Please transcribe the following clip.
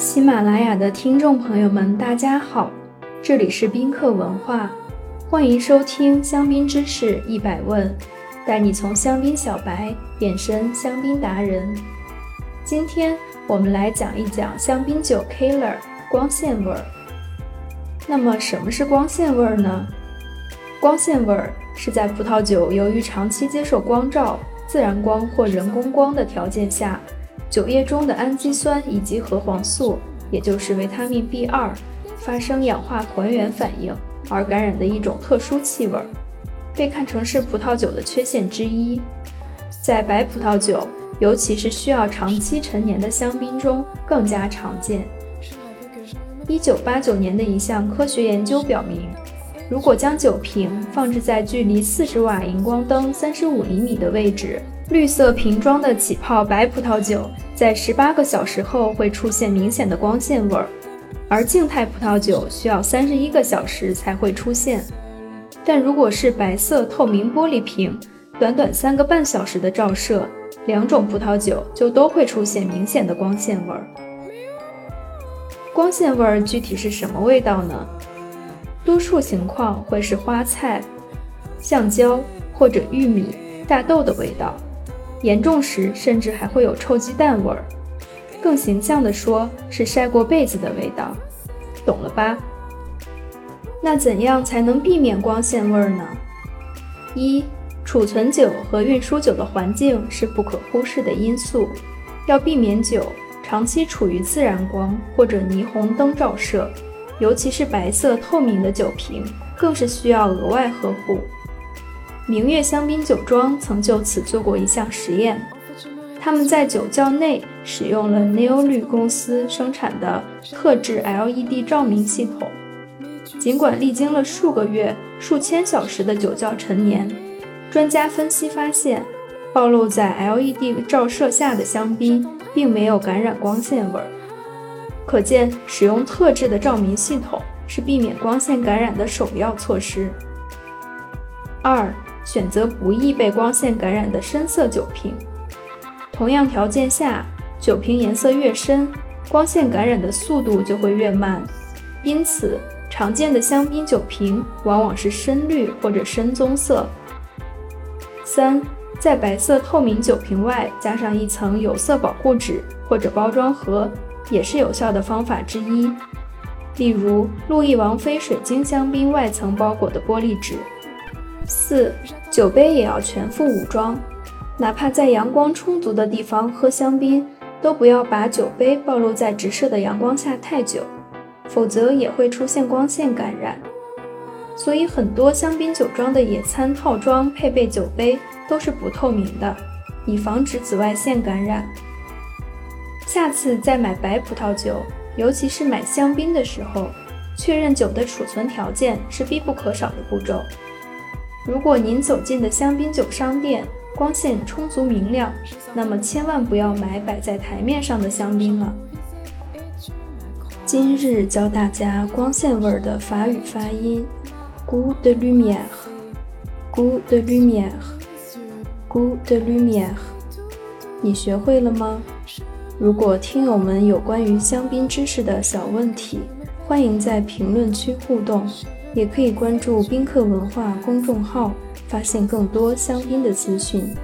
喜马拉雅的听众朋友们，大家好，这里是宾客文化，欢迎收听香槟知识一百问，带你从香槟小白变身香槟达人。今天我们来讲一讲香槟酒 Killer 光线味儿。那么什么是光线味儿呢？光线味儿是在葡萄酒由于长期接受光照、自然光或人工光的条件下。酒液中的氨基酸以及核黄素，也就是维他命 B2，发生氧化还原反应而感染的一种特殊气味，被看成是葡萄酒的缺陷之一。在白葡萄酒，尤其是需要长期陈年的香槟中更加常见。一九八九年的一项科学研究表明，如果将酒瓶放置在距离四十瓦荧光灯三十五厘米的位置。绿色瓶装的起泡白葡萄酒，在十八个小时后会出现明显的光线味儿，而静态葡萄酒需要三十一个小时才会出现。但如果是白色透明玻璃瓶，短短三个半小时的照射，两种葡萄酒就都会出现明显的光线味儿。光线味儿具体是什么味道呢？多数情况会是花菜、橡胶或者玉米、大豆的味道。严重时甚至还会有臭鸡蛋味儿，更形象的说是晒过被子的味道，懂了吧？那怎样才能避免光线味儿呢？一、储存酒和运输酒的环境是不可忽视的因素，要避免酒长期处于自然光或者霓虹灯照射，尤其是白色透明的酒瓶，更是需要额外呵护。明月香槟酒庄曾就此做过一项实验，他们在酒窖内使用了 Neo 绿公司生产的特制 LED 照明系统。尽管历经了数个月、数千小时的酒窖陈年，专家分析发现，暴露在 LED 照射下的香槟并没有感染光线味儿。可见，使用特制的照明系统是避免光线感染的首要措施。二。选择不易被光线感染的深色酒瓶。同样条件下，酒瓶颜色越深，光线感染的速度就会越慢。因此，常见的香槟酒瓶往往是深绿或者深棕色。三，在白色透明酒瓶外加上一层有色保护纸或者包装盒，也是有效的方法之一。例如，路易王妃水晶香槟外层包裹的玻璃纸。四，酒杯也要全副武装，哪怕在阳光充足的地方喝香槟，都不要把酒杯暴露在直射的阳光下太久，否则也会出现光线感染。所以很多香槟酒庄的野餐套装配备酒杯都是不透明的，以防止紫外线感染。下次再买白葡萄酒，尤其是买香槟的时候，确认酒的储存条件是必不可少的步骤。如果您走进的香槟酒商店光线充足明亮，那么千万不要买摆在台面上的香槟了。今日教大家光线味儿的法语发音，good lumière，good lumière，good lumière。你学会了吗？如果听友们有关于香槟知识的小问题，欢迎在评论区互动。也可以关注宾客文化公众号，发现更多香槟的资讯。